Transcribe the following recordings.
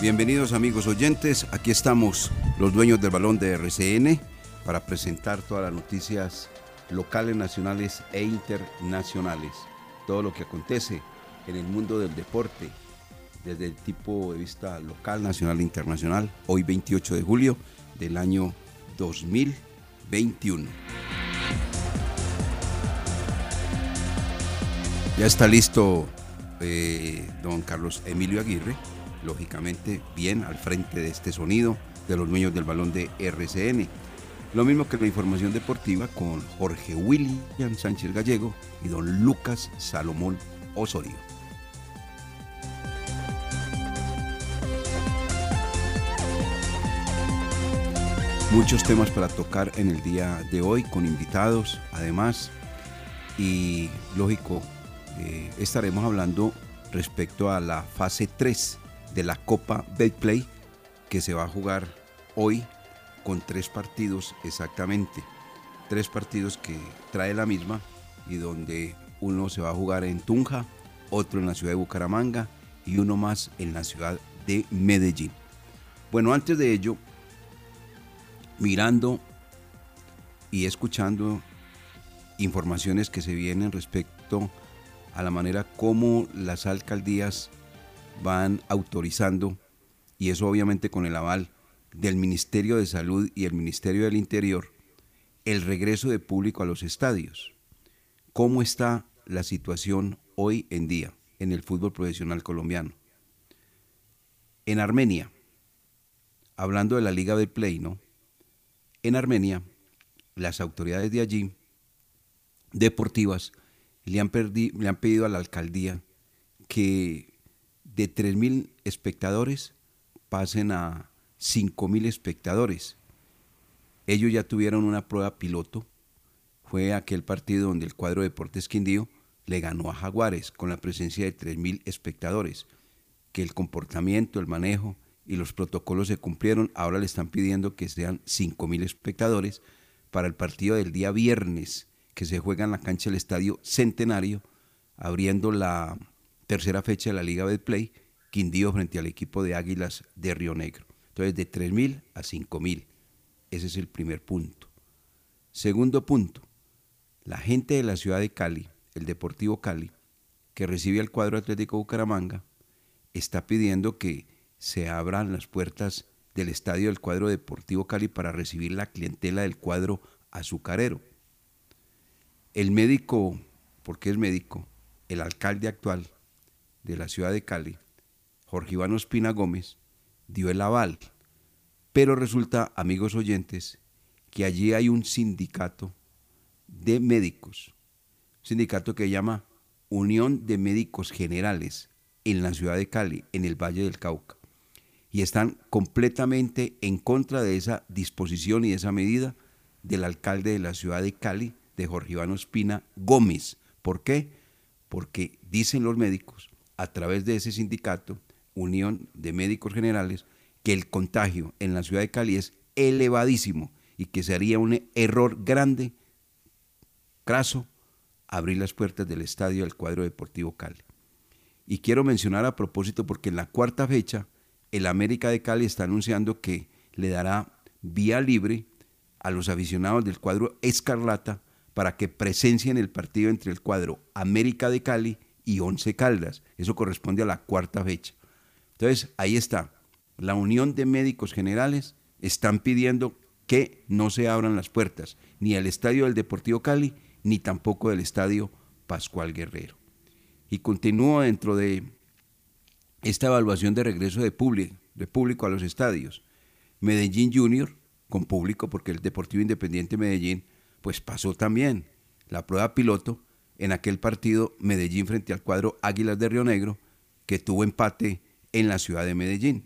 Bienvenidos amigos oyentes. Aquí estamos los dueños del balón de RCN para presentar todas las noticias locales, nacionales e internacionales. Todo lo que acontece en el mundo del deporte desde el tipo de vista local, nacional e internacional. Hoy 28 de julio del año 2021. Ya está listo eh, don Carlos Emilio Aguirre, lógicamente bien al frente de este sonido de los dueños del balón de RCN. Lo mismo que la información deportiva con Jorge William Sánchez Gallego y don Lucas Salomón Osorio. Muchos temas para tocar en el día de hoy con invitados, además, y lógico, eh, estaremos hablando respecto a la fase 3 de la Copa Betplay que se va a jugar hoy con tres partidos exactamente. Tres partidos que trae la misma y donde uno se va a jugar en Tunja, otro en la ciudad de Bucaramanga y uno más en la ciudad de Medellín. Bueno, antes de ello, mirando y escuchando informaciones que se vienen respecto a la manera como las alcaldías van autorizando, y eso obviamente con el aval del Ministerio de Salud y el Ministerio del Interior, el regreso de público a los estadios. ¿Cómo está la situación hoy en día en el fútbol profesional colombiano? En Armenia, hablando de la Liga de Play. En Armenia, las autoridades de allí, deportivas, le han, le han pedido a la alcaldía que de 3.000 espectadores pasen a 5.000 espectadores. Ellos ya tuvieron una prueba piloto. Fue aquel partido donde el cuadro Deportes Quindío le ganó a Jaguares con la presencia de 3.000 espectadores. Que el comportamiento, el manejo y los protocolos se cumplieron. Ahora le están pidiendo que sean 5.000 espectadores para el partido del día viernes que se juega en la cancha del Estadio Centenario, abriendo la tercera fecha de la Liga Betplay, Quindío frente al equipo de Águilas de Río Negro. Entonces, de 3.000 a 5.000. Ese es el primer punto. Segundo punto, la gente de la ciudad de Cali, el Deportivo Cali, que recibe al cuadro Atlético Bucaramanga, está pidiendo que se abran las puertas del estadio del cuadro Deportivo Cali para recibir la clientela del cuadro azucarero. El médico, porque es médico, el alcalde actual de la ciudad de Cali, Jorge Iván Ospina Gómez, dio el aval. Pero resulta, amigos oyentes, que allí hay un sindicato de médicos, un sindicato que llama Unión de Médicos Generales en la ciudad de Cali, en el Valle del Cauca, y están completamente en contra de esa disposición y de esa medida del alcalde de la ciudad de Cali, de Jorge Iván Ospina Gómez. ¿Por qué? Porque dicen los médicos, a través de ese sindicato, Unión de Médicos Generales, que el contagio en la ciudad de Cali es elevadísimo y que sería un error grande, craso, abrir las puertas del estadio del cuadro deportivo Cali. Y quiero mencionar a propósito porque en la cuarta fecha el América de Cali está anunciando que le dará vía libre a los aficionados del cuadro Escarlata para que presencien el partido entre el cuadro América de Cali y Once Caldas. Eso corresponde a la cuarta fecha. Entonces, ahí está. La Unión de Médicos Generales están pidiendo que no se abran las puertas ni al estadio del Deportivo Cali ni tampoco del estadio Pascual Guerrero. Y continúo dentro de esta evaluación de regreso de público, de público a los estadios. Medellín Junior, con público, porque el Deportivo Independiente Medellín, pues pasó también la prueba piloto en aquel partido Medellín frente al cuadro Águilas de Río Negro, que tuvo empate en la ciudad de Medellín.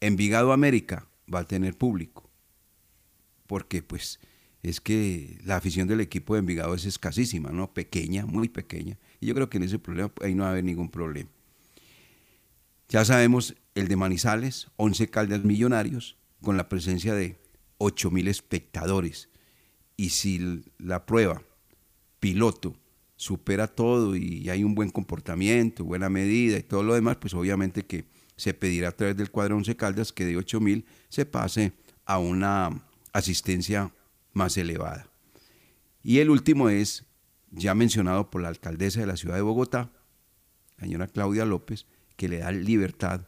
Envigado América va a tener público, porque pues es que la afición del equipo de Envigado es escasísima, ¿no? Pequeña, muy pequeña. Y yo creo que en ese problema ahí no va a haber ningún problema. Ya sabemos el de Manizales, 11 caldas millonarios, con la presencia de 8 mil espectadores. Y si la prueba piloto supera todo y hay un buen comportamiento, buena medida y todo lo demás, pues obviamente que se pedirá a través del cuadro 11 Caldas que de 8 mil se pase a una asistencia más elevada. Y el último es, ya mencionado por la alcaldesa de la ciudad de Bogotá, la señora Claudia López, que le da libertad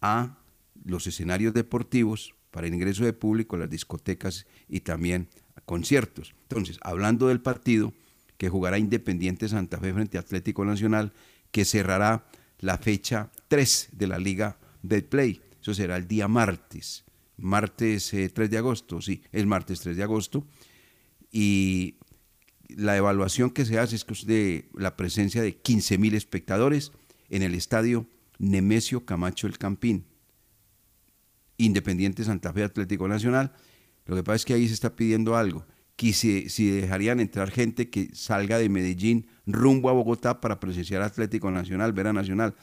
a los escenarios deportivos para el ingreso de público, las discotecas y también a conciertos. Entonces, hablando del partido que jugará Independiente Santa Fe frente a Atlético Nacional, que cerrará la fecha 3 de la Liga Betplay. Eso será el día martes, martes 3 eh, de agosto, sí, el martes 3 de agosto. Y la evaluación que se hace es de la presencia de 15 mil espectadores en el estadio Nemesio Camacho El Campín. Independiente Santa Fe Atlético Nacional. Lo que pasa es que ahí se está pidiendo algo, que si, dejarían entrar gente que salga de Medellín rumbo a Bogotá para presenciar Atlético Nacional, Vera Nacional,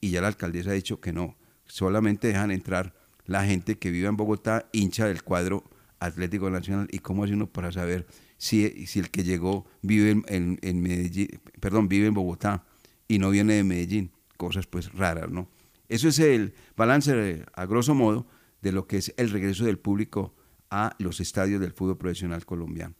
y ya la alcaldesa ha dicho que no, solamente dejan entrar la gente que vive en Bogotá, hincha del cuadro Atlético Nacional, y cómo hace uno para saber si, si el que llegó vive en, en Medellín, perdón, vive en Bogotá y no viene de Medellín, cosas pues raras, ¿no? Eso es el balance a grosso modo de lo que es el regreso del público a los estadios del fútbol profesional colombiano.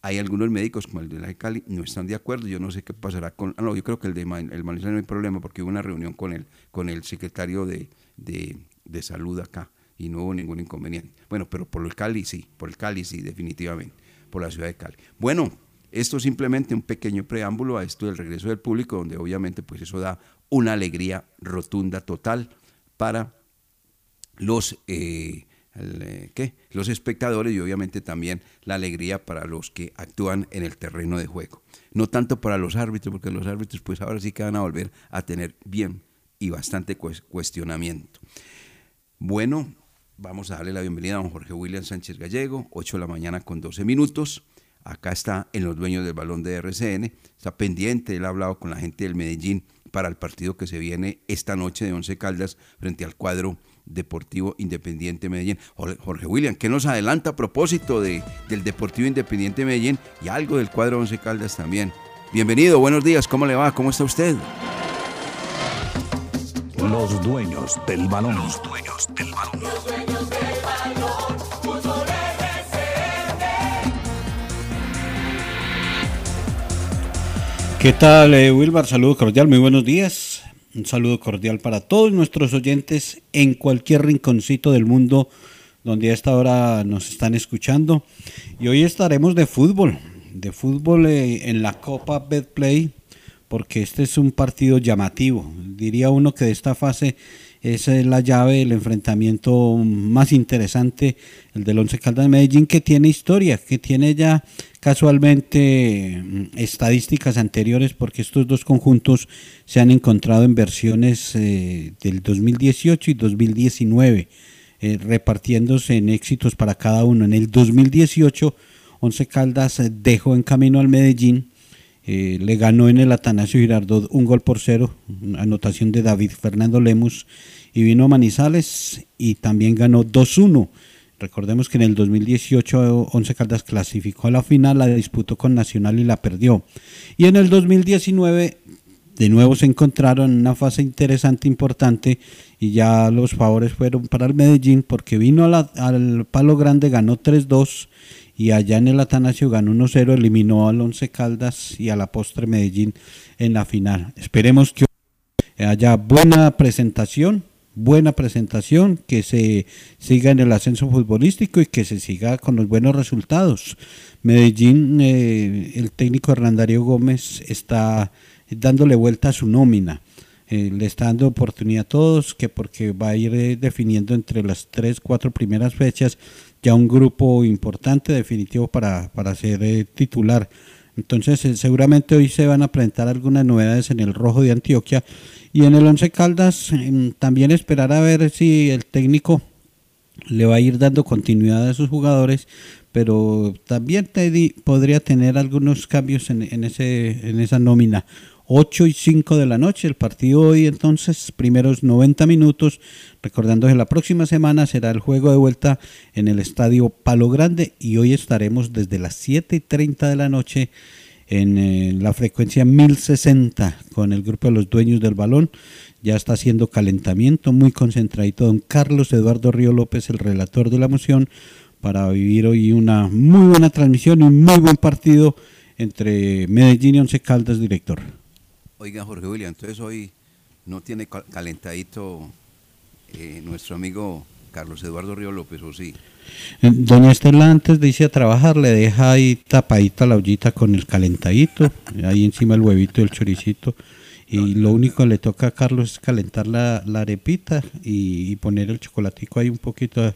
Hay algunos médicos, como el de la de Cali, no están de acuerdo. Yo no sé qué pasará con. Ah, no, yo creo que el de el Manizales no hay problema porque hubo una reunión con el, con el secretario de, de, salud acá y no hubo ningún inconveniente. Bueno, pero por el Cali sí, por el Cali sí, definitivamente, por la ciudad de Cali. Bueno, esto simplemente un pequeño preámbulo a esto del regreso del público, donde obviamente pues eso da una alegría rotunda total para los, eh, eh, ¿qué? los espectadores y obviamente también la alegría para los que actúan en el terreno de juego. No tanto para los árbitros, porque los árbitros pues ahora sí que van a volver a tener bien y bastante cuestionamiento. Bueno, vamos a darle la bienvenida a don Jorge William Sánchez Gallego, 8 de la mañana con 12 minutos. Acá está en los dueños del balón de RCN, está pendiente, él ha hablado con la gente del Medellín para el partido que se viene esta noche de Once Caldas frente al cuadro Deportivo Independiente Medellín. Jorge William, ¿qué nos adelanta a propósito de, del Deportivo Independiente Medellín y algo del cuadro Once Caldas también? Bienvenido, buenos días, ¿cómo le va? ¿Cómo está usted? Los dueños del balón. Los dueños del balón. Los dueños del balón. ¿Qué tal, eh, Wilbar? Saludo cordial, muy buenos días. Un saludo cordial para todos nuestros oyentes en cualquier rinconcito del mundo donde a esta hora nos están escuchando. Y hoy estaremos de fútbol, de fútbol eh, en la Copa Betplay, porque este es un partido llamativo. Diría uno que de esta fase es la llave, el enfrentamiento más interesante, el del Once Caldas Medellín, que tiene historia, que tiene ya casualmente mm, estadísticas anteriores, porque estos dos conjuntos se han encontrado en versiones eh, del 2018 y 2019, eh, repartiéndose en éxitos para cada uno. En el 2018, Once Caldas dejó en camino al Medellín eh, le ganó en el Atanasio Girardot un gol por cero, anotación de David Fernando Lemus, y vino Manizales y también ganó 2-1. Recordemos que en el 2018 Once Caldas clasificó a la final, la disputó con Nacional y la perdió. Y en el 2019 de nuevo se encontraron en una fase interesante, importante, y ya los favores fueron para el Medellín porque vino al Palo Grande, ganó 3-2 y allá en el Atanasio ganó 1-0, eliminó al Once Caldas y a la postre Medellín en la final. Esperemos que haya buena presentación, buena presentación, que se siga en el ascenso futbolístico y que se siga con los buenos resultados. Medellín, eh, el técnico Hernandario Gómez está dándole vuelta a su nómina. Eh, le está dando oportunidad a todos, que porque va a ir eh, definiendo entre las tres, cuatro primeras fechas ya un grupo importante definitivo para, ser eh, titular. Entonces eh, seguramente hoy se van a presentar algunas novedades en el rojo de Antioquia y en el Once Caldas em, también esperar a ver si el técnico le va a ir dando continuidad a sus jugadores, pero también podría tener algunos cambios en, ese, en esa nómina. 8 y 5 de la noche. El partido hoy entonces, primeros 90 minutos, recordando que la próxima semana será el juego de vuelta en el estadio Palo Grande y hoy estaremos desde las 7 y 30 de la noche en eh, la frecuencia 1060 con el grupo de los dueños del balón. Ya está haciendo calentamiento, muy concentradito don Carlos Eduardo Río López, el relator de la moción, para vivir hoy una muy buena transmisión y un muy buen partido entre Medellín y Once Caldas, director. Oiga, Jorge William, entonces hoy no tiene calentadito eh, nuestro amigo Carlos Eduardo Río López, ¿o sí? Eh, doña Estela antes de irse a trabajar le deja ahí tapadita la ollita con el calentadito, ahí encima el huevito y el choricito. Y lo único que le toca a Carlos es calentar la, arepita y, y, poner el chocolatico ahí un poquito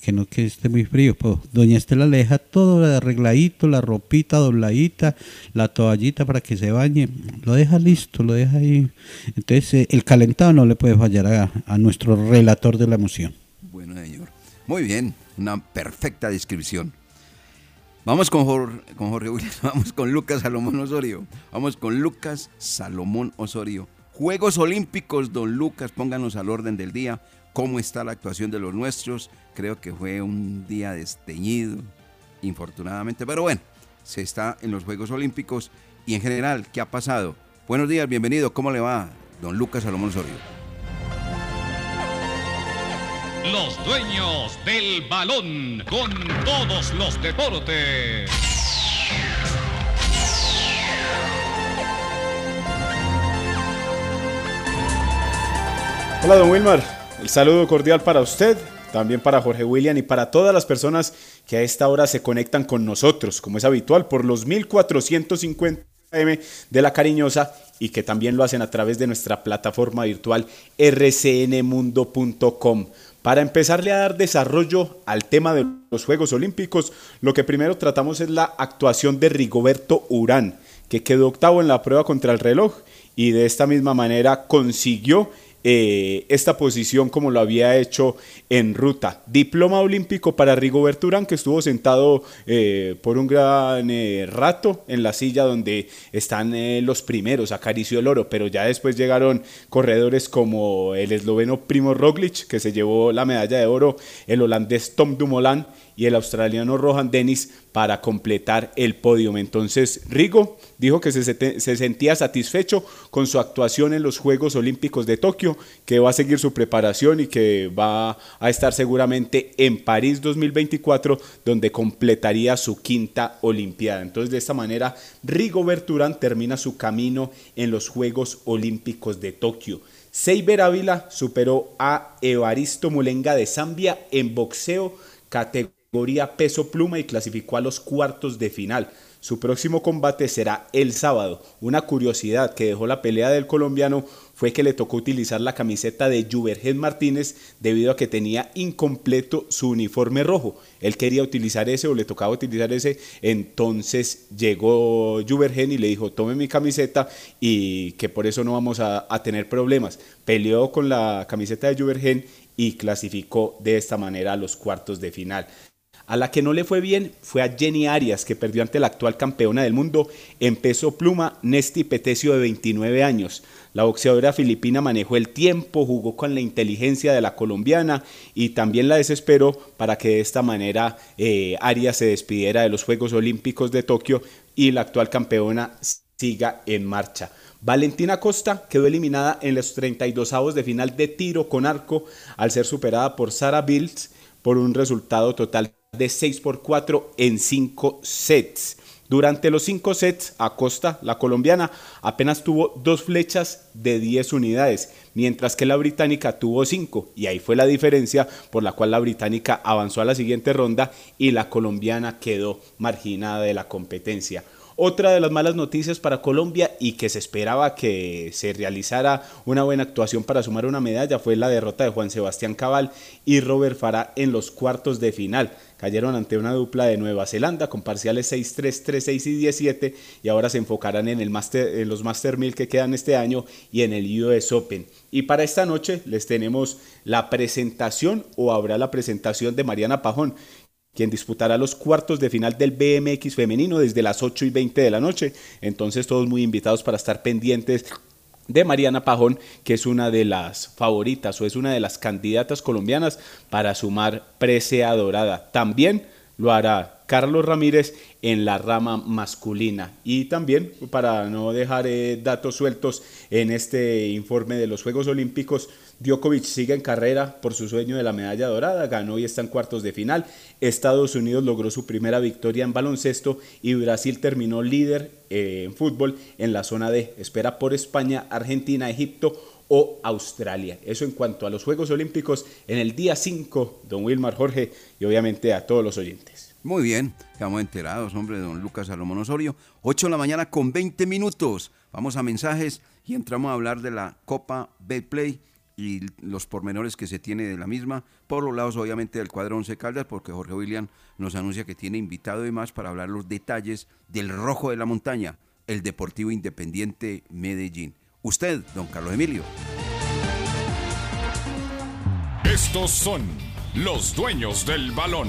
que no que esté muy frío. Pues, doña Estela le deja todo arregladito, la ropita dobladita, la toallita para que se bañe, lo deja listo, lo deja ahí. Entonces eh, el calentado no le puede fallar a, nuestro relator de la emoción. Bueno, señor. Muy bien, una perfecta descripción. Vamos con Jorge, con Jorge vamos con Lucas Salomón Osorio. Vamos con Lucas Salomón Osorio. Juegos Olímpicos, don Lucas, pónganos al orden del día. ¿Cómo está la actuación de los nuestros? Creo que fue un día desteñido, infortunadamente, pero bueno, se está en los Juegos Olímpicos y en general, ¿qué ha pasado? Buenos días, bienvenido, ¿cómo le va, don Lucas Salomón Osorio? Los dueños del balón con todos los deportes. Hola, don Wilmar. El saludo cordial para usted también para Jorge William y para todas las personas que a esta hora se conectan con nosotros, como es habitual, por los 1450 M de la Cariñosa y que también lo hacen a través de nuestra plataforma virtual rcnmundo.com. Para empezarle a dar desarrollo al tema de los Juegos Olímpicos, lo que primero tratamos es la actuación de Rigoberto Urán, que quedó octavo en la prueba contra el reloj y de esta misma manera consiguió eh, esta posición como lo había hecho en ruta. Diploma olímpico para Rigoberto Urán, que estuvo sentado eh, por un gran eh, rato en la silla donde están los primeros, acarició el oro, pero ya después llegaron corredores como el esloveno Primo Roglic, que se llevó la medalla de oro, el holandés Tom Dumoulin y el australiano Rohan Dennis para completar el podio. Entonces Rigo dijo que se, se, sentía satisfecho con su actuación en los Juegos Olímpicos de Tokio, que va a seguir su preparación y que va a estar seguramente en París 2024, donde completaría su quinta Olimpiada. Entonces de esta manera Rigo Berturán termina su camino en los Juegos Olímpicos de Tokio. Seiber Ávila superó a Evaristo Mulenga de Zambia en boxeo categoría peso pluma y clasificó a los cuartos de final. Su próximo combate será el sábado. Una curiosidad que dejó la pelea del colombiano fue que le tocó utilizar la camiseta de Juvergen Martínez debido a que tenía incompleto su uniforme rojo. Él quería utilizar ese o le tocaba utilizar ese, entonces llegó Juvergen y le dijo, tome mi camiseta y que por eso no vamos a, a tener problemas. Peleó con la camiseta de Juvergen y clasificó de esta manera a los cuartos de final. A la que no le fue bien fue a Jenny Arias, que perdió ante la actual campeona del mundo en peso pluma, Nesti Petecio, de 29 años. La boxeadora filipina manejó el tiempo, jugó con la inteligencia de la colombiana y también la desesperó para que de esta manera eh, Arias se despidiera de los Juegos Olímpicos de Tokio y la actual campeona siga en marcha. Valentina Costa quedó eliminada en los 32 avos de final de tiro con arco al ser superada por Sara Bills por un resultado total de 6 por 4 en 5 sets. Durante los 5 sets, Acosta, la colombiana, apenas tuvo dos flechas de 10 unidades, mientras que la británica tuvo 5, y ahí fue la diferencia por la cual la británica avanzó a la siguiente ronda y la colombiana quedó marginada de la competencia. Otra de las malas noticias para Colombia y que se esperaba que se realizara una buena actuación para sumar una medalla fue la derrota de Juan Sebastián Cabal y Robert Farah en los cuartos de final. Cayeron ante una dupla de Nueva Zelanda con parciales 6-3, 3-6 y 17 y ahora se enfocarán en, el master, en los Master 1000 que quedan este año y en el US Open. Y para esta noche les tenemos la presentación o habrá la presentación de Mariana Pajón, quien disputará los cuartos de final del BMX femenino desde las 8 y 20 de la noche. Entonces todos muy invitados para estar pendientes de Mariana Pajón, que es una de las favoritas o es una de las candidatas colombianas para sumar presea dorada. También lo hará Carlos Ramírez en la rama masculina. Y también, para no dejar eh, datos sueltos en este informe de los Juegos Olímpicos, Djokovic sigue en carrera por su sueño de la medalla dorada, ganó y está en cuartos de final. Estados Unidos logró su primera victoria en baloncesto y Brasil terminó líder eh, en fútbol en la zona D. Espera por España, Argentina, Egipto o Australia. Eso en cuanto a los Juegos Olímpicos en el día 5, don Wilmar Jorge y obviamente a todos los oyentes. Muy bien, quedamos enterados, hombre, don Lucas Salomón Osorio. 8 de la mañana con 20 minutos. Vamos a mensajes y entramos a hablar de la Copa Betplay y los pormenores que se tiene de la misma, por los lados obviamente del cuadro 11 Caldas, porque Jorge William nos anuncia que tiene invitado y más para hablar los detalles del rojo de la montaña, el Deportivo Independiente Medellín. Usted, don Carlos Emilio. Estos son los dueños del balón.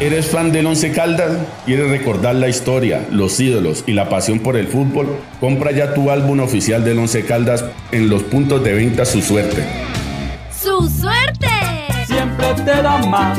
¿Eres fan del Once Caldas? ¿Quieres recordar la historia, los ídolos y la pasión por el fútbol? Compra ya tu álbum oficial del Once Caldas en los puntos de venta Su Suerte. ¡Su suerte! Siempre te da más.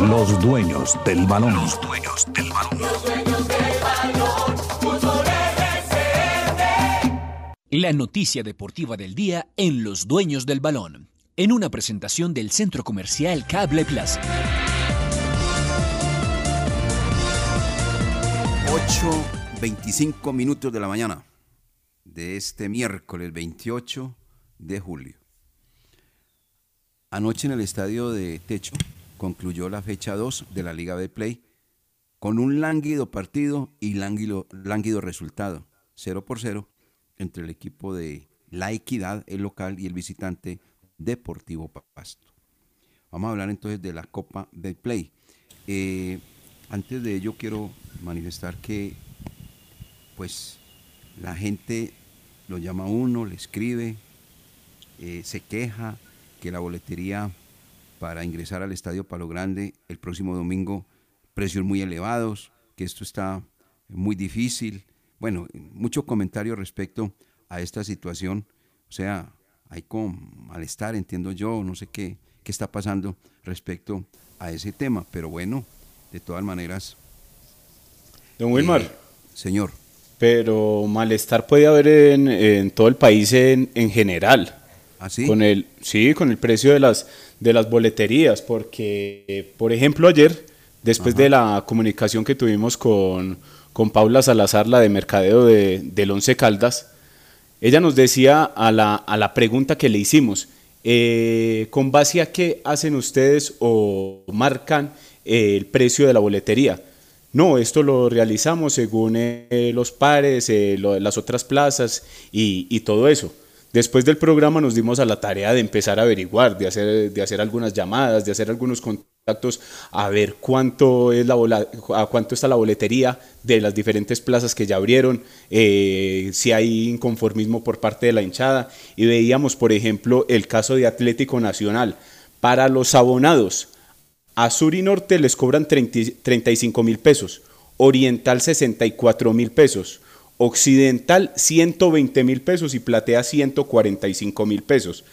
Los dueños del balón. Los dueños del balón. La noticia deportiva del día en Los Dueños del Balón, en una presentación del Centro Comercial Cable Plaza. 8.25 minutos de la mañana de este miércoles 28 de julio. Anoche en el estadio de Techo concluyó la fecha 2 de la Liga de Play con un lánguido partido y lánguido, resultado, 0 por 0, entre el equipo de La Equidad, el local, y el visitante Deportivo Pasto. Vamos a hablar entonces de la Copa de Play. Eh, antes de ello quiero manifestar que pues la gente lo llama a uno, le escribe, eh, se queja que la boletería para ingresar al Estadio Palo Grande el próximo domingo, precios muy elevados, que esto está muy difícil. Bueno, mucho comentario respecto a esta situación. O sea, hay como malestar, entiendo yo, no sé qué, qué está pasando respecto a ese tema. Pero bueno, de todas maneras. Don Wilmar. eh, señor. Pero malestar puede haber en, en todo el país en, en general. ¿Ah, sí? Con el, sí, con el precio de las, de las boleterías, porque, por ejemplo, ayer, después de la comunicación que tuvimos con, con Paula Salazar, la de mercadeo de, del Once Caldas, ella nos decía a la, a la pregunta que le hicimos, eh, ¿con base a qué hacen ustedes o marcan eh, el precio de la boletería? No, esto lo realizamos según eh, los pares, eh, lo- las otras plazas y, y todo eso. Después del programa nos dimos a la tarea de empezar a averiguar, de hacer, de hacer algunas llamadas, de hacer algunos contactos, a ver cuánto, es la bola- a cuánto está la boletería de las diferentes plazas que ya abrieron, eh, si hay inconformismo por parte de la hinchada. Y veíamos, por ejemplo, el caso de Atlético Nacional. Para los abonados, a Sur y Norte les cobran 30 35 mil pesos, Oriental 64 mil pesos, Occidental 120 mil pesos y Platea 145 mil pesos.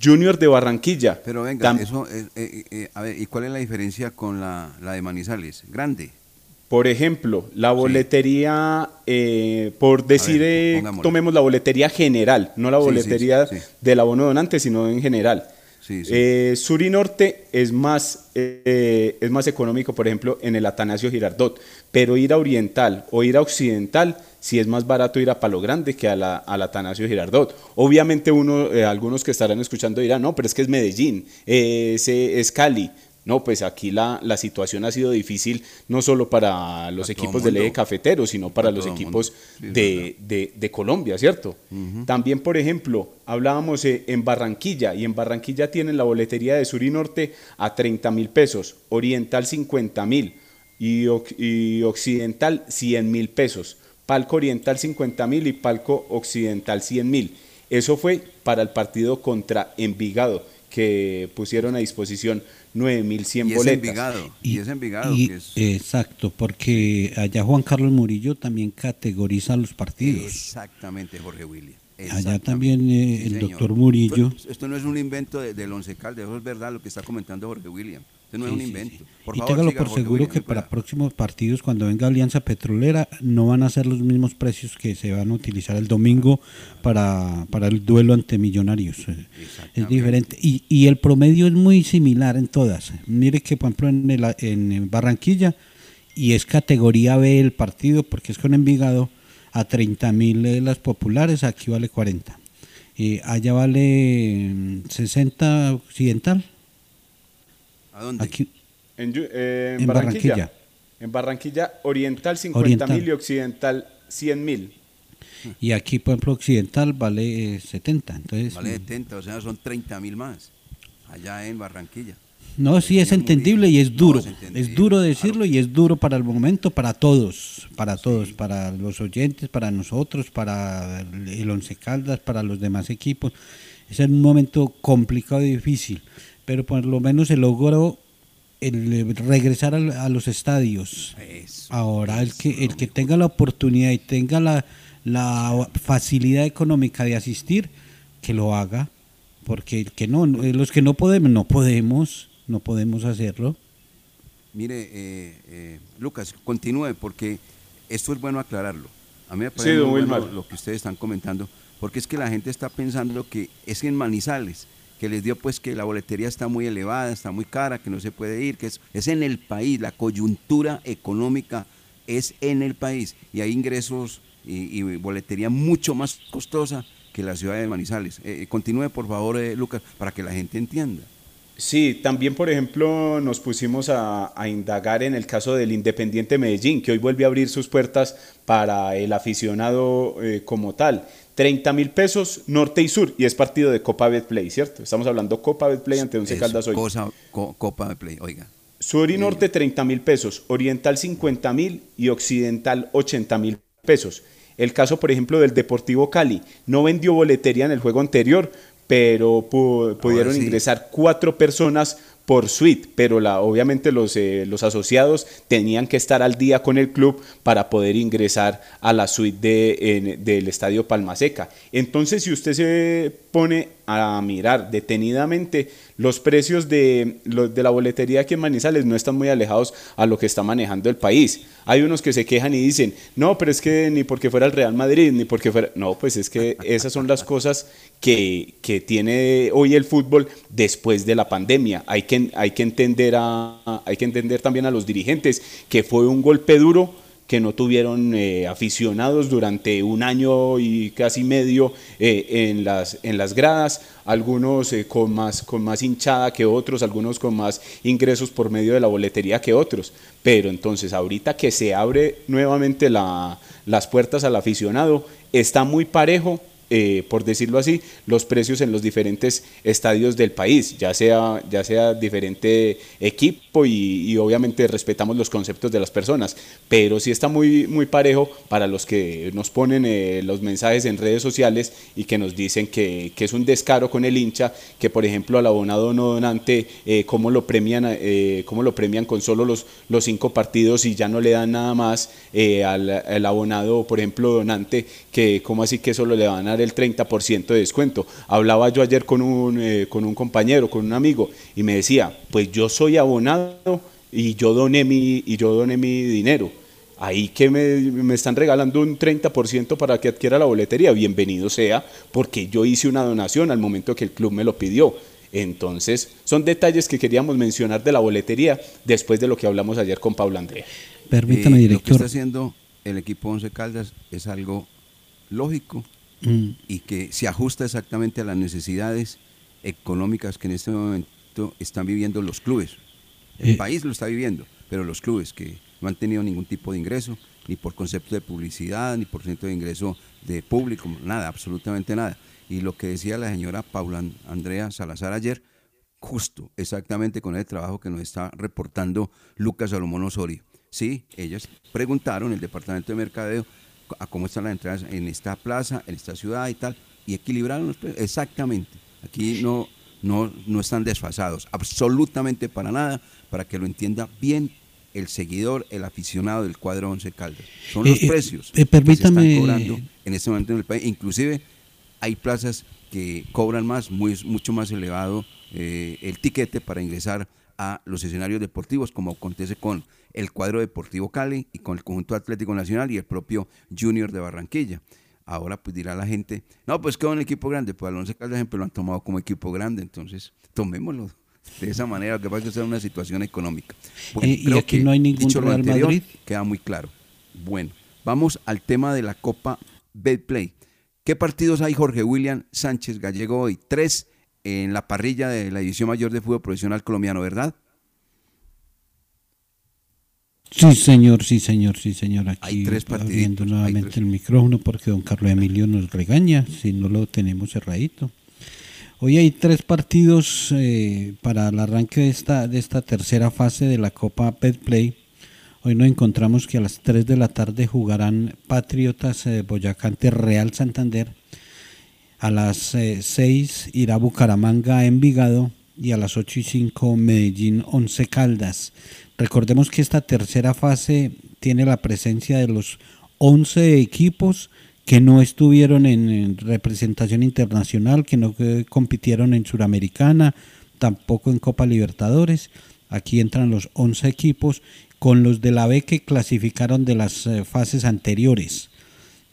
Junior de Barranquilla. Pero venga, eso, eh, eh, eh, a ver, ¿y cuál es la diferencia con la, la de Manizales? Grande. Por ejemplo, la boletería, eh, por decir, ver, eh, tomemos la boletería general, no la boletería sí, sí. del abono donante, sino en general. Eh, sur y norte es más, eh, es más económico, por ejemplo, en el Atanasio Girardot, pero ir a oriental o ir a occidental, sí es más barato ir a Palo Grande que a la, al Atanasio Girardot. Obviamente uno, eh, algunos que estarán escuchando dirán, no, pero es que es Medellín, es, es Cali. No, pues aquí la, la, situación ha sido difícil no solo para los equipos del eje cafetero, sino para, los equipos de, de, de, Colombia, ¿cierto? También, por ejemplo, hablábamos eh, en Barranquilla, y en Barranquilla tienen la boletería de Sur y Norte a 30 mil pesos, Oriental 50 mil y, y Occidental 100 mil pesos, Palco Oriental 50 mil y Palco Occidental 100 mil. Eso fue para el partido contra Envigado, que pusieron a disposición 9.100 boletas. Envigado, y, es Envigado. Y, Exacto, porque allá Juan Carlos Murillo también categoriza los partidos. Exactamente, Jorge William. Allá también eh, el doctor Murillo. esto no es un invento del de Once Caldas, eso es verdad lo que está comentando Jorge William. Esto no es un invento. Por y favor, téngalo por seguro que para próximos partidos, cuando venga Alianza Petrolera, no van a ser los mismos precios que se van a utilizar el domingo para, para el duelo ante Millonarios. Es diferente. Y, y, el promedio es muy similar en todas. Mire que, por ejemplo, en, el, en Barranquilla, y es categoría B el partido, porque es con Envigado, a 30 mil las populares, aquí vale 40. Y allá vale 60 occidental. ¿A dónde? Aquí, en, eh, en, en Barranquilla. Barranquilla. En Barranquilla, oriental 50 mil y occidental 100 mil. Y aquí, por ejemplo, occidental vale 70. Entonces, vale 70, o sea, son 30 mil más. Allá en Barranquilla. No, sí es entendible y es duro. No, es, es, duro decirlo claro. y es duro para el momento, para todos, para todos, sí. para los oyentes, para nosotros, para el Once Caldas, para los demás equipos. Es un momento complicado y difícil, pero por lo menos se logró el regresar a, a los estadios. Eso, Ahora el que el que tenga la oportunidad y tenga la, la facilidad económica de asistir, que lo haga, porque el que no, los que no podemos, no podemos no podemos hacerlo. Mire, eh, eh, Lucas, continúe porque esto es bueno aclararlo. A mí me parece sí, muy bueno lo que ustedes están comentando, porque es que la gente está pensando que es en Manizales, que les dio pues que la boletería está muy elevada, está muy cara, que no se puede ir, que es, es en el país, la coyuntura económica es en el país y hay ingresos y, boletería mucho más costosa que la ciudad de Manizales. Eh, continúe por favor, Lucas, para que la gente entienda. Sí, también por ejemplo nos pusimos a, a, indagar en el caso del Independiente Medellín, que hoy vuelve a abrir sus puertas para el aficionado eh, como tal. 30 mil pesos norte y sur, y es partido de Copa Betplay, ¿cierto? Estamos hablando Copa Betplay ante Once Caldas hoy. Cosa, co, Copa Betplay, oiga. Sur y norte 30 mil pesos, oriental 50 mil y occidental 80 mil pesos. El caso, por ejemplo, del Deportivo Cali, no vendió boletería en el juego anterior, pero pu pudieron sí. ingresar cuatro personas por suite, pero la, obviamente los, eh, los asociados tenían que estar al día con el club para poder ingresar a la suite de, en, del Estadio Palmaseca. Entonces, si usted se pone a mirar detenidamente, los precios de, de la boletería aquí en Manizales no están muy alejados a lo que está manejando el país. Hay unos que se quejan y dicen, no, pero es que ni porque fuera el Real Madrid, ni porque fuera... No, pues es que esas son las cosas que, que tiene hoy el fútbol después de la pandemia. Hay que, hay que, entender, a, hay que entender también a los dirigentes que fue un golpe duro que no tuvieron eh, aficionados durante un año y casi medio eh, en, las, en las gradas, algunos eh, con, más, con más hinchada que otros, algunos con más ingresos por medio de la boletería que otros. Pero entonces ahorita que se abre nuevamente la, las puertas al aficionado, está muy parejo eh, por decirlo así, los precios en los diferentes estadios del país, ya sea, ya sea diferente equipo y, obviamente respetamos los conceptos de las personas, pero sí está muy, muy parejo para los que nos ponen eh, los mensajes en redes sociales y que nos dicen que, que, es un descaro con el hincha, que por ejemplo al abonado no donante, eh, cómo, lo premian, eh, cómo lo premian con solo los, los cinco partidos y ya no le dan nada más eh, al, al abonado, por ejemplo, donante, que cómo así que solo le van a dar el 30% de descuento. Hablaba yo ayer con un, eh, con un compañero, con un amigo, y me decía, pues yo soy abonado y yo doné mi, y yo doné mi dinero. Ahí que me, me están regalando un 30% para que adquiera la boletería, bienvenido sea, porque yo hice una donación al momento que el club me lo pidió. Entonces, son detalles que queríamos mencionar de la boletería después de lo que hablamos ayer con Pablo Andrea. Permítame, Eh, Lo que director. está haciendo el equipo Once Caldas es algo lógico Mm. y que se ajusta exactamente a las necesidades económicas que en este momento están viviendo los clubes. El Eh. país lo está viviendo, pero los clubes que no han tenido ningún tipo de ingreso, ni por concepto de publicidad, ni por concepto de ingreso de público, nada, absolutamente nada. Y lo que decía la señora Paula An- Andrea Salazar ayer, justo, exactamente con el trabajo que nos está reportando Lucas Salomón Osorio. Sí, ellas preguntaron, el departamento de mercadeo, a cómo están las entradas en esta plaza, en esta ciudad y tal, y equilibraron los precios. Exactamente. Aquí no, no, no están desfasados, absolutamente para nada, para que lo entienda bien el seguidor, el aficionado del cuadro 11 Caldas. Son los Eh, eh, precios eh, que se están cobrando en este momento en el país. Inclusive hay plazas que cobran más, muy, mucho más elevado eh, el tiquete para ingresar a los escenarios deportivos, como acontece con el cuadro deportivo Cali y con el conjunto Atlético Nacional y el propio Junior de Barranquilla. Ahora pues dirá la gente, no, pues que un equipo grande, pues al Once Caldas siempre lo han tomado como equipo grande, entonces tomémoslo de esa manera, lo que pasa es que está en una situación económica. Bueno, Eh, y aquí que, no hay ningún dicho lo Real anterior, Madrid. queda muy claro. Bueno, vamos al tema de la Copa Betplay. ¿Qué partidos hay Jorge William Sánchez Gallego hoy? Tres en la parrilla de la División Mayor de Fútbol Profesional Colombiano, ¿verdad? Sí, señor, sí, señor, sí, señor. Aquí Hay tres abriendo nuevamente tres. el micrófono porque don Carlos Emilio nos regaña si no lo tenemos cerradito. Hoy hay tres partidos eh, para el arranque de esta, de esta tercera fase de la Copa Betplay. Hoy nos encontramos que a las 3 de la tarde jugarán Patriotas eh, Boyacá ante Real Santander. A las 6 irá Bucaramanga a Envigado y a las 8 y 5 Medellín Once Caldas. Recordemos que esta tercera fase tiene la presencia de los 11 equipos que no estuvieron en, en representación internacional, que no compitieron en Suramericana, tampoco en Copa Libertadores. Aquí entran los 11 equipos con los de la B que clasificaron de las eh, fases anteriores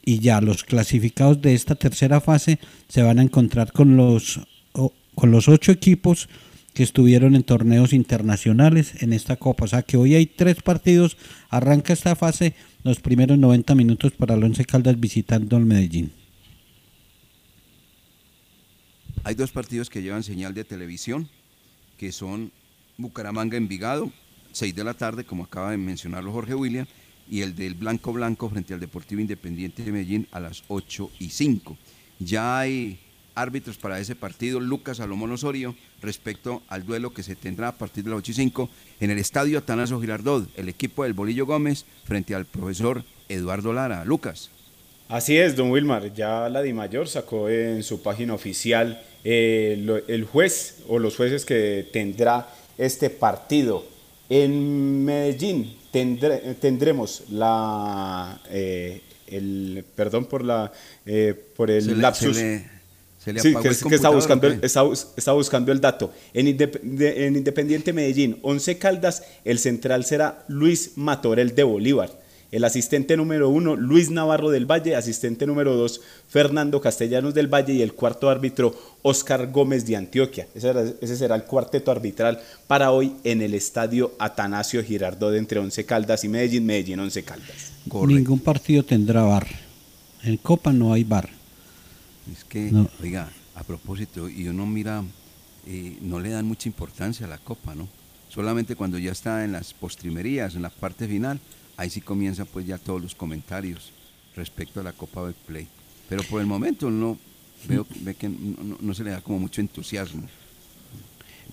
y ya los clasificados de esta tercera fase se van a encontrar con los con los ocho equipos que estuvieron en torneos internacionales en esta copa. O sea que hoy hay tres partidos, arranca esta fase, los primeros 90 minutos para el Once Caldas visitando al Medellín. Hay dos partidos que llevan señal de televisión, que son Bucaramanga Envigado, 6 de la tarde, como acaba de mencionarlo Jorge William, y el del Blanco Blanco frente al Deportivo Independiente de Medellín a las 8 y 5. Ya hay árbitros para ese partido, Lucas Salomón Osorio, respecto al duelo que se tendrá a partir de las 8 y 5 en el estadio Atanasio Girardot, el equipo del Bolillo Gómez frente al profesor Eduardo Lara. Lucas. Así es, don Wilmar. Ya la DIMAYOR sacó en su página oficial eh, lo- el juez o los jueces que tendrá este partido. En Medellín tendremos la el perdón por la eh, por el Se le- lapsus. se le- se le Sí, apagó que, el que está buscando ¿o el, está, está buscando el dato. En, Indep- de- en Independiente Medellín, 11 Caldas, el central será Luis Matorel de Bolívar. El asistente número uno, Luis Navarro del Valle. Asistente número dos, Fernando Castellanos del Valle. Y el cuarto árbitro, Oscar Gómez de Antioquia. Ese, era- ese será el cuarteto arbitral para hoy en el estadio Atanasio Girardot entre 11 Caldas y Medellín. Medellín, 11 Caldas. Ningún partido tendrá bar. En Copa no hay bar. Es que, No. oiga, a propósito, y uno mira, eh, no le dan mucha importancia a la Copa, ¿no? Solamente cuando ya está en las postrimerías, en la parte final, ahí sí comienzan pues ya todos los comentarios respecto a la Copa Betplay. Pero por el momento no veo ve que no, no- no se le da como mucho entusiasmo.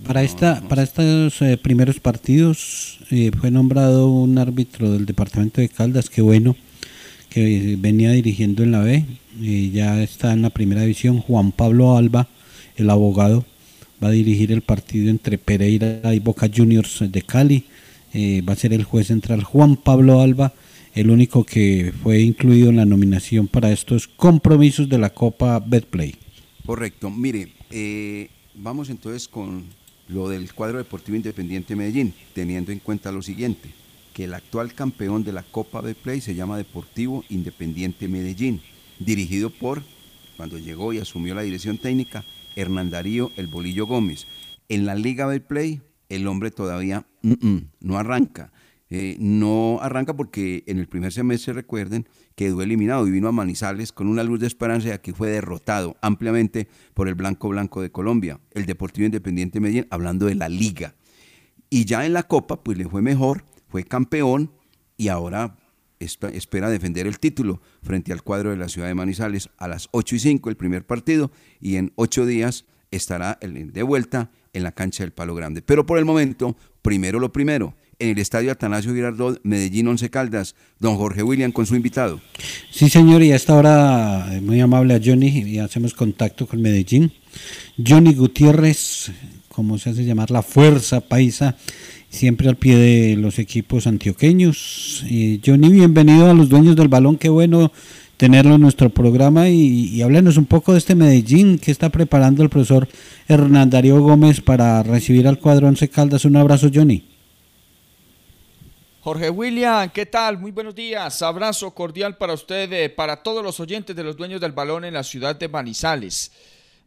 Para, esta, para estos eh, primeros partidos eh, fue nombrado un árbitro del departamento de Caldas, que bueno, que venía dirigiendo en la B, ya está en la primera división. Juan Pablo Alba, el abogado, va a dirigir el partido entre Pereira y Boca Juniors de Cali. Eh, va a ser el juez central Juan Pablo Alba, el único que fue incluido en la nominación para estos compromisos de la Copa Betplay. Correcto. Mire, eh, vamos entonces con lo del cuadro deportivo independiente Medellín, teniendo en cuenta lo siguiente, que el actual campeón de la Copa Betplay se llama Deportivo Independiente Medellín, dirigido por, cuando llegó y asumió la dirección técnica, Hernán Darío El Bolillo Gómez. En la Liga del Play, el hombre todavía mm, mm, no arranca. Eh, no arranca porque en el primer semestre, recuerden, quedó eliminado y vino a Manizales con una luz de esperanza y aquí fue derrotado ampliamente por el Blanco Blanco de Colombia, el Deportivo Independiente Medellín, hablando de la liga. Y ya en la Copa, pues le fue mejor, fue campeón y ahora espera defender el título frente al cuadro de la ciudad de Manizales a las 8 y 5 el primer partido y en ocho días estará de vuelta en la cancha del Palo Grande. Pero por el momento, primero lo primero, en el estadio Atanasio Girardot, Medellín Once Caldas, don Jorge William con su invitado. Sí, señor, y a esta hora eh, muy amable a Johnny y hacemos contacto con Medellín. Johnny Gutiérrez, como se hace llamar la fuerza paisa, siempre al pie de los equipos antioqueños. Y Johnny, bienvenido a los dueños del balón, qué bueno tenerlo en nuestro programa y, y háblenos un poco de este Medellín que está preparando el profesor Hernán Darío Gómez para recibir al cuadro Once Caldas. Un abrazo, Johnny. Jorge William, ¿qué tal? Muy buenos días. Abrazo cordial para usted, eh, para todos los oyentes de los dueños del balón en la ciudad de Manizales.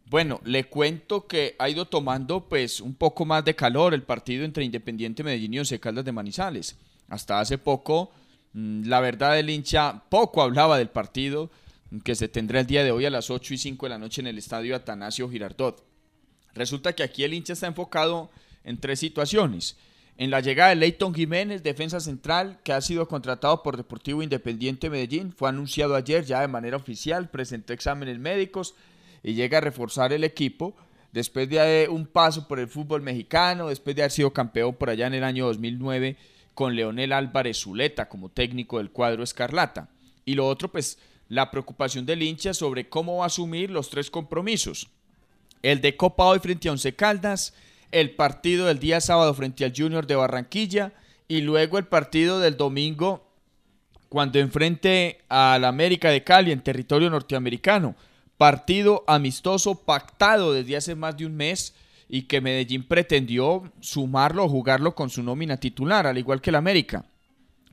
Bueno, le cuento que ha ido tomando pues un poco más de calor el partido entre Independiente Medellín y Once Caldas de Manizales. Hasta hace poco, mm, la verdad el hincha poco hablaba del partido que se tendrá el día de hoy a las 8 y 5 de la noche en el estadio Atanasio Girardot. Resulta que aquí el hincha está enfocado en tres situaciones en la llegada de Leighton Jiménez, defensa central, que ha sido contratado por Deportivo Independiente Medellín, fue anunciado ayer ya de manera oficial, presentó exámenes médicos y llega a reforzar el equipo después de un paso por el fútbol mexicano, después de haber sido campeón por allá en el año 2009 con Leonel Álvarez Zuleta como técnico del cuadro Escarlata. Y lo otro, pues, la preocupación del hincha sobre cómo va a asumir los tres compromisos. El de Copa hoy frente a Once Caldas, el partido del día sábado frente al Junior de Barranquilla y luego el partido del domingo cuando enfrente al América de Cali en territorio norteamericano. Partido amistoso pactado desde hace más de un mes y que Medellín pretendió sumarlo o jugarlo con su nómina titular, al igual que el América.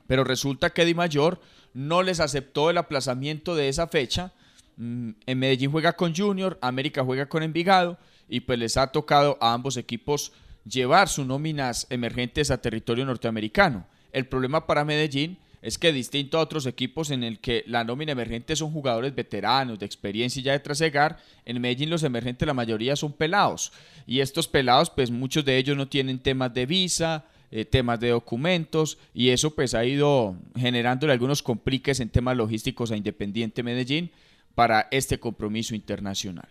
Pero resulta que Di Mayor no les aceptó el aplazamiento de esa fecha. Mm, en Medellín juega con Junior, América juega con Envigado y pues les ha tocado a ambos equipos llevar sus nóminas emergentes a territorio norteamericano. El problema para Medellín es que distinto a otros equipos en el que la nómina emergente son jugadores veteranos, de experiencia y ya de trasegar, en Medellín los emergentes la mayoría son pelados. Y estos pelados, pues muchos de ellos no tienen temas de visa, eh, temas de documentos, y eso pues ha ido generándole algunos compliques en temas logísticos a Independiente Medellín para este compromiso internacional.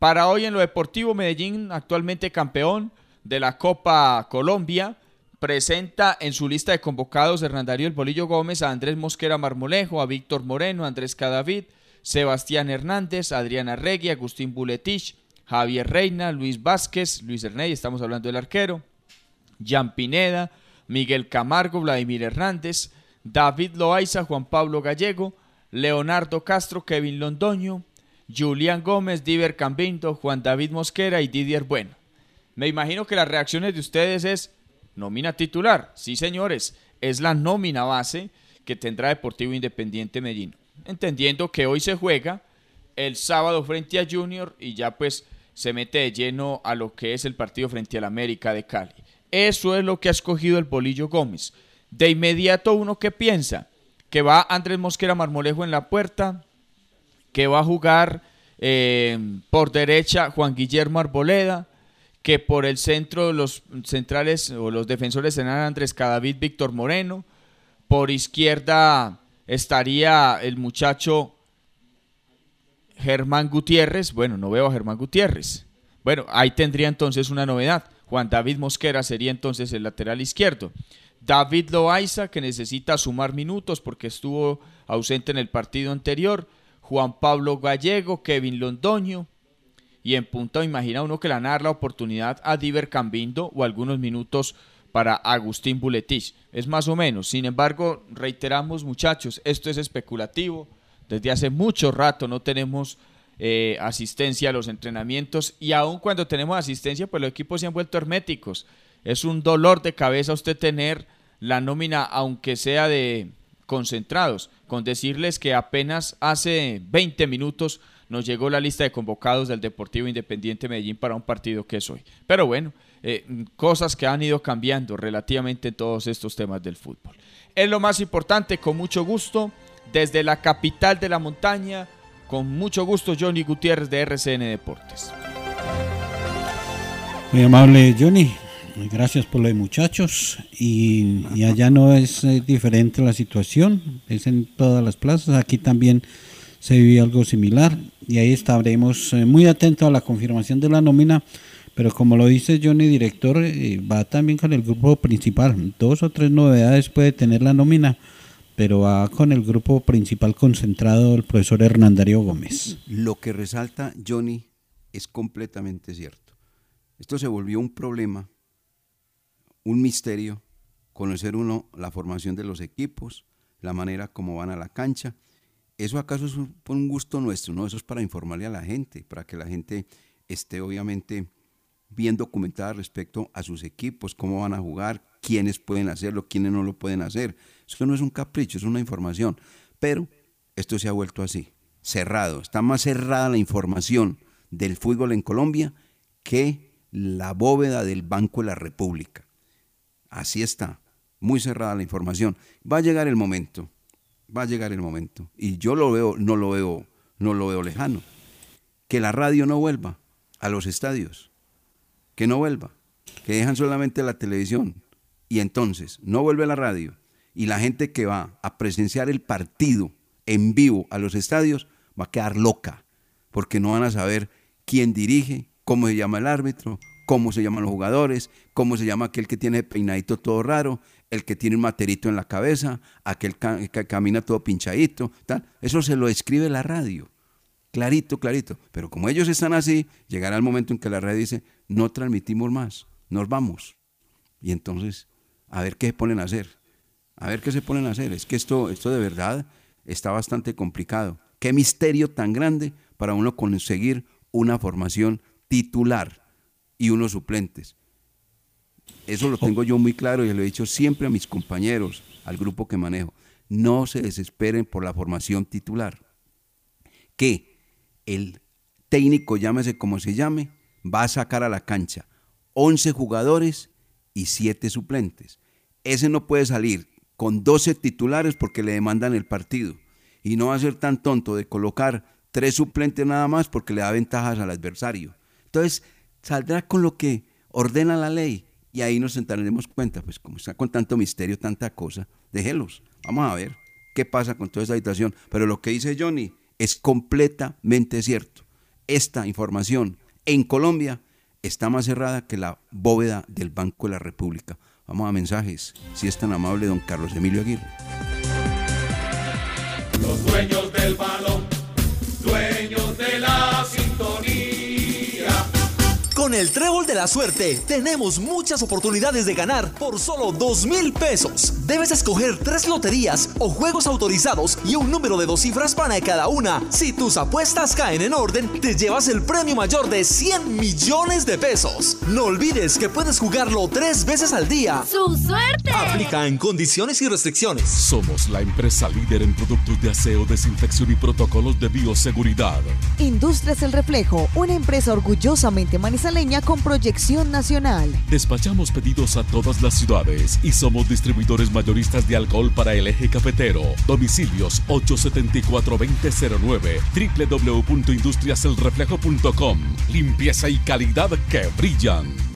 Para hoy en lo deportivo, Medellín, actualmente campeón de la Copa Colombia, presenta en su lista de convocados Hernandario El Bolillo Gómez a Andrés Mosquera Marmolejo, a Víctor Moreno, a Andrés Cadavid, Sebastián Hernández, Adriana Regui, Agustín Buletich, Javier Reina, Luis Vázquez, Luis Erney, estamos hablando del arquero, Jan Pineda, Miguel Camargo, Vladimir Hernández, David Loaiza, Juan Pablo Gallego, Leonardo Castro, Kevin Londoño, Julián Gómez, Diver Cambindo, Juan David Mosquera y Didier Bueno. Me imagino que las reacciones de ustedes es nómina titular. Sí, señores, es la nómina base que tendrá Deportivo Independiente Medellín. Entendiendo que hoy se juega el sábado frente a Junior y ya pues se mete de lleno a lo que es el partido frente al América de Cali. Eso es lo que ha escogido el Bolillo Gómez. De inmediato uno que piensa que va Andrés Mosquera Marmolejo en la puerta, que va a jugar eh, por derecha Juan Guillermo Arboleda, que por el centro los centrales o los defensores serán Andrés Cadavid, Víctor Moreno, por izquierda estaría el muchacho Germán Gutiérrez, bueno, no veo a Germán Gutiérrez. Bueno, ahí tendría entonces una novedad. Juan David Mosquera sería entonces el lateral izquierdo. David Loaiza, que necesita sumar minutos porque estuvo ausente en el partido anterior. Juan Pablo Gallego, Kevin Londoño. Y en punta imagina uno que le van a dar la oportunidad a Diver Cambindo o algunos minutos para Agustín Buletich. Es más o menos. Sin embargo, reiteramos muchachos, esto es especulativo. Desde hace mucho rato no tenemos eh, asistencia a los entrenamientos y aun cuando tenemos asistencia, pues los equipos se han vuelto herméticos. Es un dolor de cabeza usted tener la nómina, aunque sea de concentrados, con decirles que apenas hace 20 minutos nos llegó la lista de convocados del Deportivo Independiente Medellín para un partido que es hoy. Pero bueno, eh, cosas que han ido cambiando relativamente en todos estos temas del fútbol. Es lo más importante, con mucho gusto, desde la capital de la montaña, con mucho gusto Johnny Gutiérrez de RCN Deportes. Muy amable Johnny, gracias por lo de muchachos. Y, y allá no es eh, diferente la situación, es en todas las plazas. Aquí también se vive algo similar y ahí estaremos eh, muy atentos a la confirmación de la nómina. Pero como lo dice Johnny, director, eh, va también con el grupo principal. Dos o tres novedades puede tener la nómina, pero va con el grupo principal concentrado el profesor Hernandario Gómez. Lo que resalta Johnny es completamente cierto. Esto se volvió un problema, un misterio, conocer uno la formación de los equipos, la manera como van a la cancha. ¿Eso acaso es un, por un gusto nuestro? No, eso es para informarle a la gente, para que la gente esté obviamente bien documentada respecto a sus equipos, cómo van a jugar, quiénes pueden hacerlo, quiénes no lo pueden hacer. Eso no es un capricho, es una información. Pero esto se ha vuelto así, cerrado. Está más cerrada la información del fútbol en Colombia que la bóveda del Banco de la República. Así está, muy cerrada la información. Va a llegar el momento, va a llegar el momento. Y yo lo veo, no lo veo, no lo veo lejano. Que la radio no vuelva a los estadios. Que no vuelva, que dejan solamente la televisión. Y entonces no vuelve la radio. Y la gente que va a presenciar el partido en vivo a los estadios va a quedar loca, porque no van a saber quién dirige, cómo se llama el árbitro, cómo se llaman los jugadores, cómo se llama aquel que tiene peinadito todo raro, el que tiene un materito en la cabeza, aquel que camina todo pinchadito, tal. Eso se lo escribe la radio. Clarito, clarito. Pero como ellos están así, llegará el momento en que la radio dice, no transmitimos más, nos vamos. Y entonces, a ver qué se ponen a hacer. A ver qué se ponen a hacer. Es que esto, esto de verdad está bastante complicado. Qué misterio tan grande para uno conseguir una formación titular y unos suplentes. Eso lo tengo yo muy claro y lo he dicho siempre a mis compañeros, al grupo que manejo. No se desesperen por la formación titular. Que el técnico, llámese como se llame, va a sacar a la cancha 11 jugadores y 7 suplentes. Ese no puede salir con 12 titulares porque le demandan el partido. Y no va a ser tan tonto de colocar tres suplentes nada más porque le da ventajas al adversario. Entonces, saldrá con lo que ordena la ley y ahí nos sentaremos cuenta, pues como está con tanto misterio, tanta cosa, déjelos. Vamos a ver qué pasa con toda esta situación. Pero lo que dice Johnny es completamente cierto. Esta información en Colombia está más cerrada que la bóveda del Banco de la República. Vamos a mensajes, si es tan amable don Carlos Emilio Aguirre. El trébol de la suerte tenemos muchas oportunidades de ganar por solo dos mil pesos. Debes escoger tres loterías o juegos autorizados y un número de dos cifras para cada una. Si tus apuestas caen en orden, te llevas el premio mayor de 100 millones de pesos. No olvides que puedes jugarlo tres veces al día. ¡Su suerte! Aplica en condiciones y restricciones. Somos la empresa líder en productos de aseo, desinfección y protocolos de bioseguridad. Industrias El Reflejo, una empresa orgullosamente manizaleña con proyección nacional. Despachamos pedidos a todas las ciudades y somos distribuidores mayoristas de alcohol para el eje cafetero. Domicilios 874-2009, www.industriaselreflejo.com. Limpieza y calidad que brillan.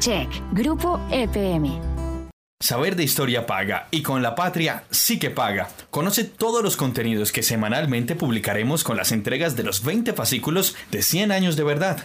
Check. Grupo EPM. Saber de historia paga y con la patria sí que paga. Conoce todos los contenidos que semanalmente publicaremos con las entregas de los 20 fascículos de 100 años de verdad.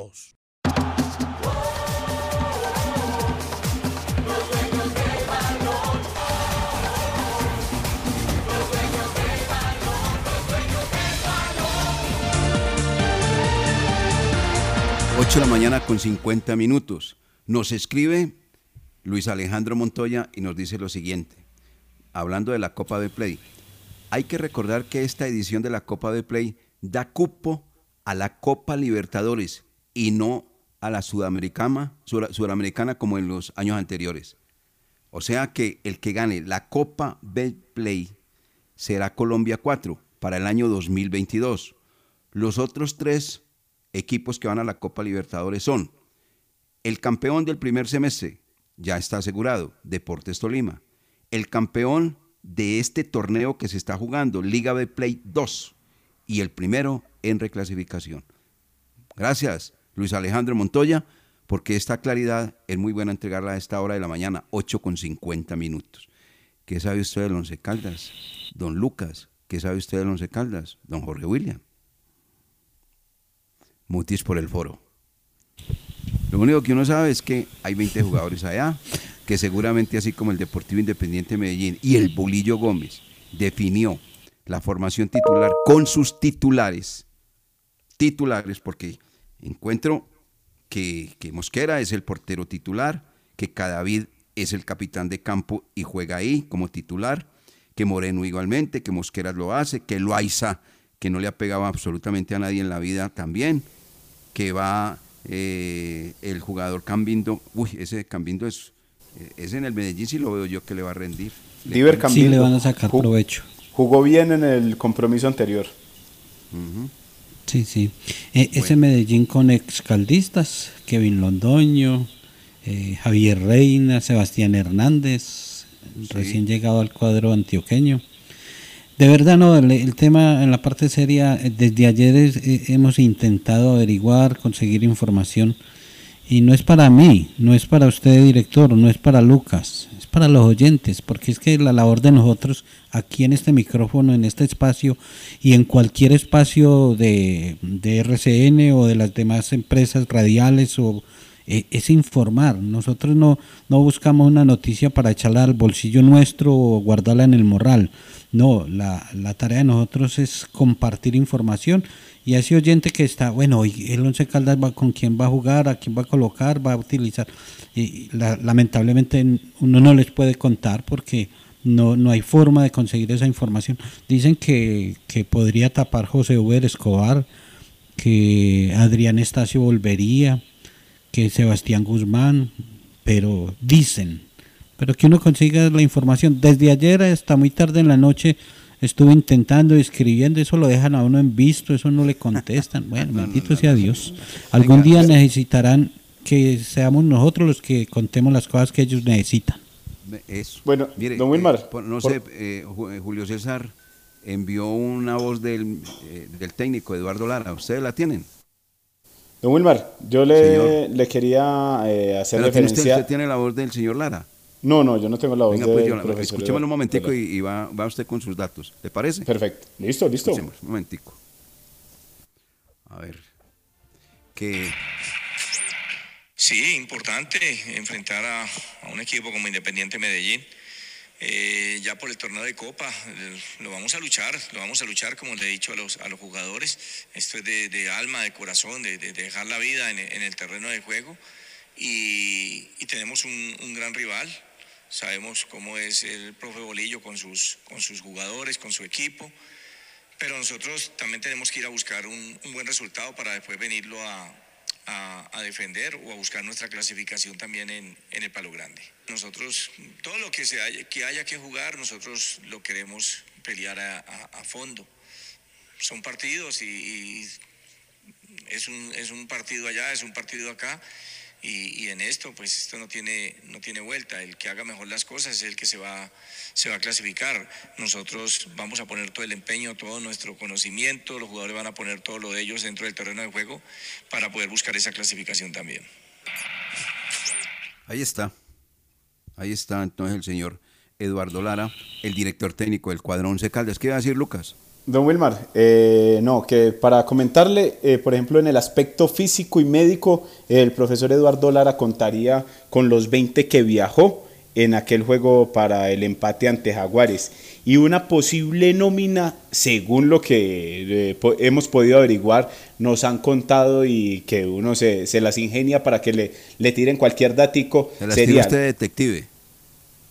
840-0662. Ocho de la mañana con 50 minutos. Nos escribe Luis Alejandro Montoya y nos dice lo siguiente, hablando de la Copa de Play. Hay que recordar que esta edición de la Copa de Play da cupo a la Copa Libertadores y no a la Sudamericana, Sur- como en los años anteriores. O sea que el que gane la Copa Play será Colombia 4 para el año 2022. Los otros tres equipos que van a la Copa Libertadores son el campeón del primer semestre, ya está asegurado, Deportes Tolima. El campeón de este torneo que se está jugando, Liga de Play 2. Y el primero en reclasificación. Gracias, Luis Alejandro Montoya, porque esta claridad es muy buena entregarla a esta hora de la mañana, 8 con 50 minutos. ¿Qué sabe usted del Once Caldas? Don Lucas, ¿qué sabe usted del Once Caldas? Don Jorge William. Mutis por el foro. Lo único que uno sabe es que hay 20 jugadores allá, que seguramente así como el Deportivo Independiente de Medellín y el Bolillo Gómez definió la formación titular con sus titulares. Titulares, porque encuentro que, que Mosquera es el portero titular, que Cadavid es el capitán de campo y juega ahí como titular, que Moreno igualmente, que Mosquera lo hace, que Loaiza, que no le ha pegado absolutamente a nadie en la vida también, que va eh, el jugador Cambindo, uy, ese Cambindo es, eh, es en el Medellín, si lo veo yo que le va a rendir. Diver. Sí, le van a sacar provecho. Jugó bien en el compromiso anterior. Sí, sí. Eh, Ese Medellín con excaldistas, Kevin Londoño, eh, Javier Reina, Sebastián Hernández, recién llegado al cuadro antioqueño. De verdad, no, el, el tema en la parte seria, eh, desde ayer es- eh, hemos intentado averiguar, conseguir información, y no es para mí, no es para usted, director, no es para Lucas, para los oyentes, porque es que la labor de nosotros aquí en este micrófono, en este espacio y en cualquier espacio de, RCN o de las demás empresas radiales o eh, es informar. Nosotros no, no buscamos una noticia para echarla al bolsillo nuestro o guardarla en el morral. No, la tarea de nosotros es compartir información y a ese oyente que está, bueno, el Once Caldas con quién va a jugar, a quién va a colocar, va a utilizar. Y la- lamentablemente uno no les puede contar porque no, no hay forma de conseguir esa información. Dicen que, que podría tapar José Uber Escobar, que Adrián Estacio volvería, que Sebastián Guzmán, pero dicen, pero que uno consiga la información. Desde ayer hasta muy tarde en la noche estuve intentando, escribiendo, eso lo dejan a uno en visto, eso no le contestan. Bueno, bendito sea Dios. Algún día necesitarán que seamos nosotros los que contemos las cosas que ellos necesitan. Eso. Bueno, Mire, don Wilmar, eh, por- no por- sé, eh, eh, Julio César envió una voz del, eh, del técnico Eduardo Lara. ¿Ustedes la tienen? Don Wilmar, yo le, le quería eh, hacer Pero tiene referencia. usted, usted tiene la voz del señor Lara. No, no, yo no tengo la voz Venga, pues la- profesor escuchémoslo un momentico y, y va, va usted con sus datos. ¿Le parece? Perfecto. Listo, listo. Escuchemos, un momentico. A ver. Que Sí, importante enfrentar a, a un equipo como Independiente Medellín. Eh, ya por el torneo de Copa, lo vamos a luchar, lo vamos a luchar, como le he dicho a los, a los jugadores. Esto es de, de alma, de corazón, de, de dejar la vida en, el- en el terreno de juego. Y, y tenemos un, un gran rival. Sabemos cómo es el profe Bolillo con sus, con sus jugadores, con su equipo. Pero nosotros también tenemos que ir a buscar un, buen resultado para después venirlo a, a- defender o a buscar nuestra clasificación también en, en el Palo Grande. Nosotros, todo lo que, se haya, que haya que jugar, nosotros lo queremos pelear a fondo. Son partidos y, y es, un, es un partido allá, es un partido acá. Y, en esto, pues esto no tiene, no tiene vuelta. El que haga mejor las cosas es el que se va, se va a clasificar. Nosotros vamos a poner todo el empeño, todo nuestro conocimiento, los jugadores van a poner todo lo de ellos dentro del terreno de juego para poder buscar esa clasificación también. ahí está. Ahí está entonces el señor Eduardo Lara, el director técnico del cuadro Once Caldas. ¿Qué iba a decir Lucas? Don Wilmar, eh, no, que para comentarle, eh, por ejemplo, en el aspecto físico y médico, el profesor Eduardo Lara contaría con los 20 que viajó en aquel juego para el empate ante Jaguares y una posible nómina, según lo que eh, po- hemos podido averiguar, nos han contado y que uno se, se las ingenia para que le, le tiren cualquier datico, Se sería usted detective.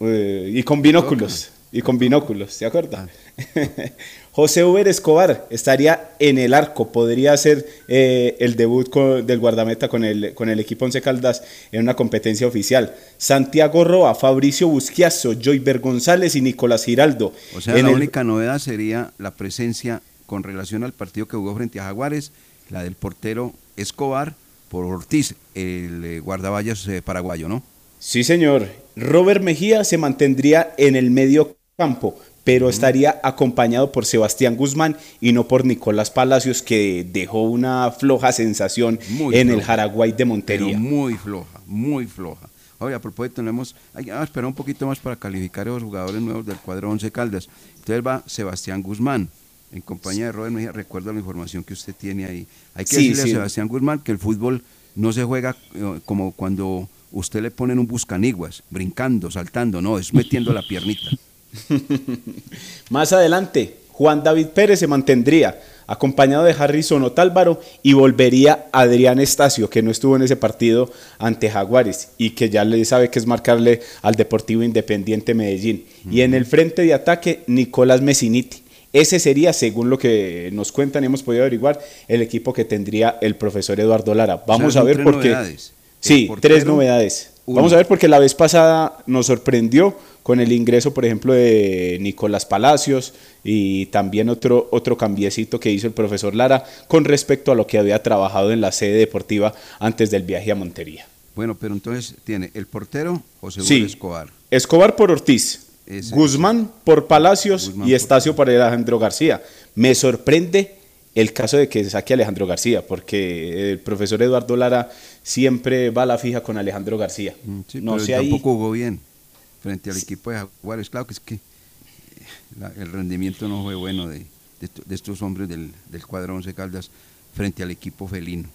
eh, y con binóculos, y con binóculos, ¿se acuerda? José Uber Escobar estaría en el arco, podría ser eh, el debut del guardameta con el, con el equipo Once Caldas en una competencia oficial. Santiago Roa, Fabricio Busquiazo, Joyber González y Nicolás Giraldo. O sea, En la el- única novedad sería la presencia con relación al partido que jugó frente a Jaguares, la del portero Escobar por Ortiz, el eh, guardaballas eh, paraguayo, ¿no? Sí, señor. Robert Mejía se mantendría en el medio campo, pero estaría acompañado por Sebastián Guzmán y no por Nicolás Palacios, que dejó una floja sensación Muy en el. Jaraguay de Pero Montería. muy floja, muy floja. Oye, a propósito, tenemos, hay que esperar un poquito más para calificar a los jugadores nuevos del cuadro 11 Caldas. Entonces va Sebastián Guzmán, en compañía de Robert Mejía. Recuerda la información que usted tiene ahí. Hay que Sí, decirle sí. a Sebastián Guzmán que el fútbol no se juega eh, como cuando usted le ponen un buscaniguas, brincando, saltando, no, es metiendo la piernita. Más adelante, Juan David Pérez se mantendría acompañado de Harrison Otálvaro y volvería Adrián Estacio, que no estuvo en ese partido ante Jaguares y que ya le sabe que es marcarle al Deportivo Independiente Medellín. Y en el frente de ataque, Nicolás Messiniti. Ese sería, según lo que nos cuentan y hemos podido averiguar, el equipo que tendría el profesor Eduardo Lara. Vamos a ver por qué. novedades. Sí, tres novedades. Vamos a ver porque la vez pasada nos sorprendió con el ingreso, por ejemplo, de Nicolás Palacios y también otro, otro cambiecito que hizo el profesor Lara con respecto a lo que había trabajado en la sede deportiva antes del viaje a Montería. Bueno, pero entonces tiene el portero José Sí. Luis Escobar. Escobar por Ortiz, Ese- Guzmán por Palacios Guzmán y Estacio por Alejandro García. Me sorprende el caso de que saque a Alejandro García, porque el profesor Eduardo Lara siempre va a la fija con Alejandro García. Sí, no pero sé ahí. tampoco jugó bien frente al equipo de Jaguares. Claro que es que eh, la- el rendimiento no fue bueno de, de esto- de estos hombres del, del cuadro Once Caldas frente al equipo felino.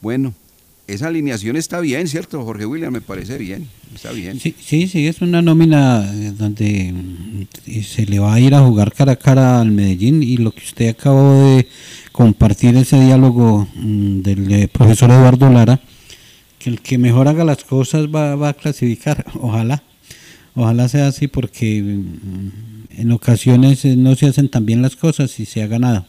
Bueno, esa alineación está bien, ¿cierto, Jorge William? Me parece bien, está bien. Sí, sí, sí, es una nómina eh, donde mm, se le va a ir a jugar cara a cara al Medellín y lo que usted acabó de compartir ese diálogo mm, del eh, profesor Eduardo Lara, el que mejor haga las cosas va, va a clasificar, ojalá, Ojalá sea así porque mm, en ocasiones eh, no se hacen tan bien las cosas y se ha ganado.